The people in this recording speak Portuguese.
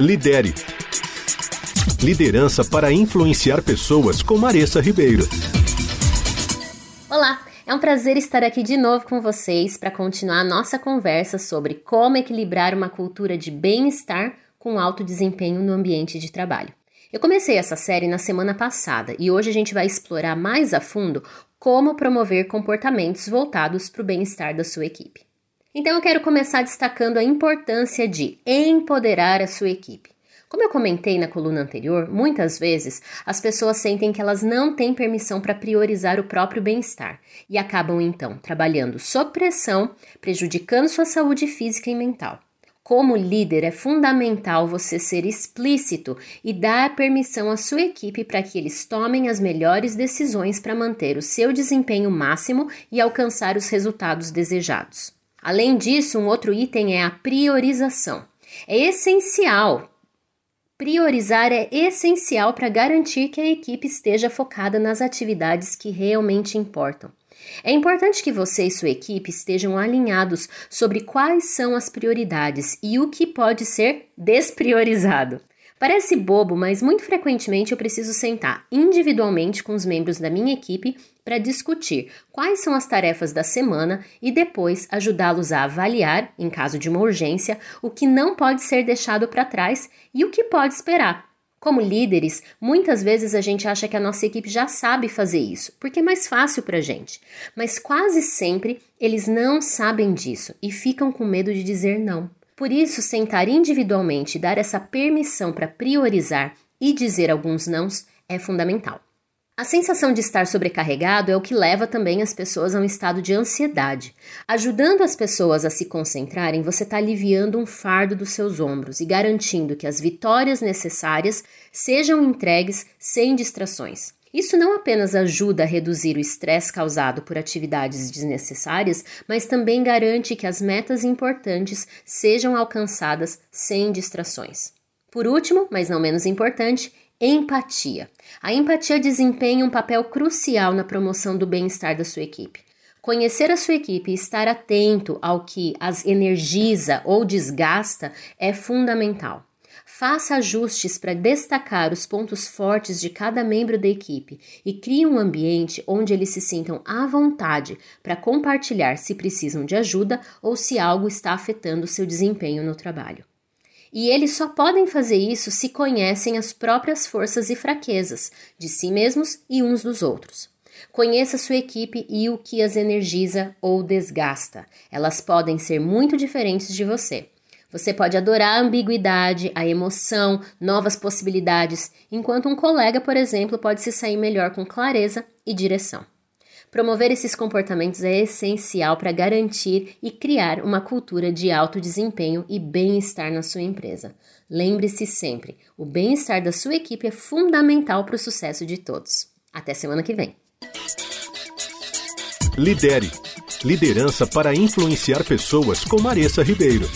Lidere. Liderança para influenciar pessoas com Maressa Ribeiro. Olá, é um prazer estar aqui de novo com vocês para continuar a nossa conversa sobre como equilibrar uma cultura de bem-estar com alto desempenho no ambiente de trabalho. Eu comecei essa série na semana passada e hoje a gente vai explorar mais a fundo como promover comportamentos voltados para o bem-estar da sua equipe. Então eu quero começar destacando a importância de empoderar a sua equipe. Como eu comentei na coluna anterior, muitas vezes as pessoas sentem que elas não têm permissão para priorizar o próprio bem-estar e acabam então trabalhando sob pressão, prejudicando sua saúde física e mental. Como líder, é fundamental você ser explícito e dar permissão à sua equipe para que eles tomem as melhores decisões para manter o seu desempenho máximo e alcançar os resultados desejados. Além disso, um outro item é a priorização. É essencial. Priorizar é essencial para garantir que a equipe esteja focada nas atividades que realmente importam. É importante que você e sua equipe estejam alinhados sobre quais são as prioridades e o que pode ser despriorizado. Parece bobo, mas muito frequentemente eu preciso sentar individualmente com os membros da minha equipe para discutir quais são as tarefas da semana e depois ajudá-los a avaliar, em caso de uma urgência, o que não pode ser deixado para trás e o que pode esperar. Como líderes, muitas vezes a gente acha que a nossa equipe já sabe fazer isso, porque é mais fácil para a gente. Mas quase sempre eles não sabem disso e ficam com medo de dizer não. Por isso, sentar individualmente e dar essa permissão para priorizar e dizer alguns nãos é fundamental. A sensação de estar sobrecarregado é o que leva também as pessoas a um estado de ansiedade. Ajudando as pessoas a se concentrarem, você está aliviando um fardo dos seus ombros e garantindo que as vitórias necessárias sejam entregues sem distrações. Isso não apenas ajuda a reduzir o estresse causado por atividades desnecessárias, mas também garante que as metas importantes sejam alcançadas sem distrações. Por último, mas não menos importante, empatia. A empatia desempenha um papel crucial na promoção do bem-estar da sua equipe. Conhecer a sua equipe e estar atento ao que as energiza ou desgasta é fundamental. Faça ajustes para destacar os pontos fortes de cada membro da equipe e crie um ambiente onde eles se sintam à vontade para compartilhar se precisam de ajuda ou se algo está afetando seu desempenho no trabalho. E eles só podem fazer isso se conhecem as próprias forças e fraquezas de si mesmos e uns dos outros. Conheça sua equipe e o que as energiza ou desgasta. Elas podem ser muito diferentes de você. Você pode adorar a ambiguidade, a emoção, novas possibilidades, enquanto um colega, por exemplo, pode se sair melhor com clareza e direção. Promover esses comportamentos é essencial para garantir e criar uma cultura de alto desempenho e bem-estar na sua empresa. Lembre-se sempre: o bem-estar da sua equipe é fundamental para o sucesso de todos. Até semana que vem. Lidere liderança para influenciar pessoas com Maressa Ribeiro.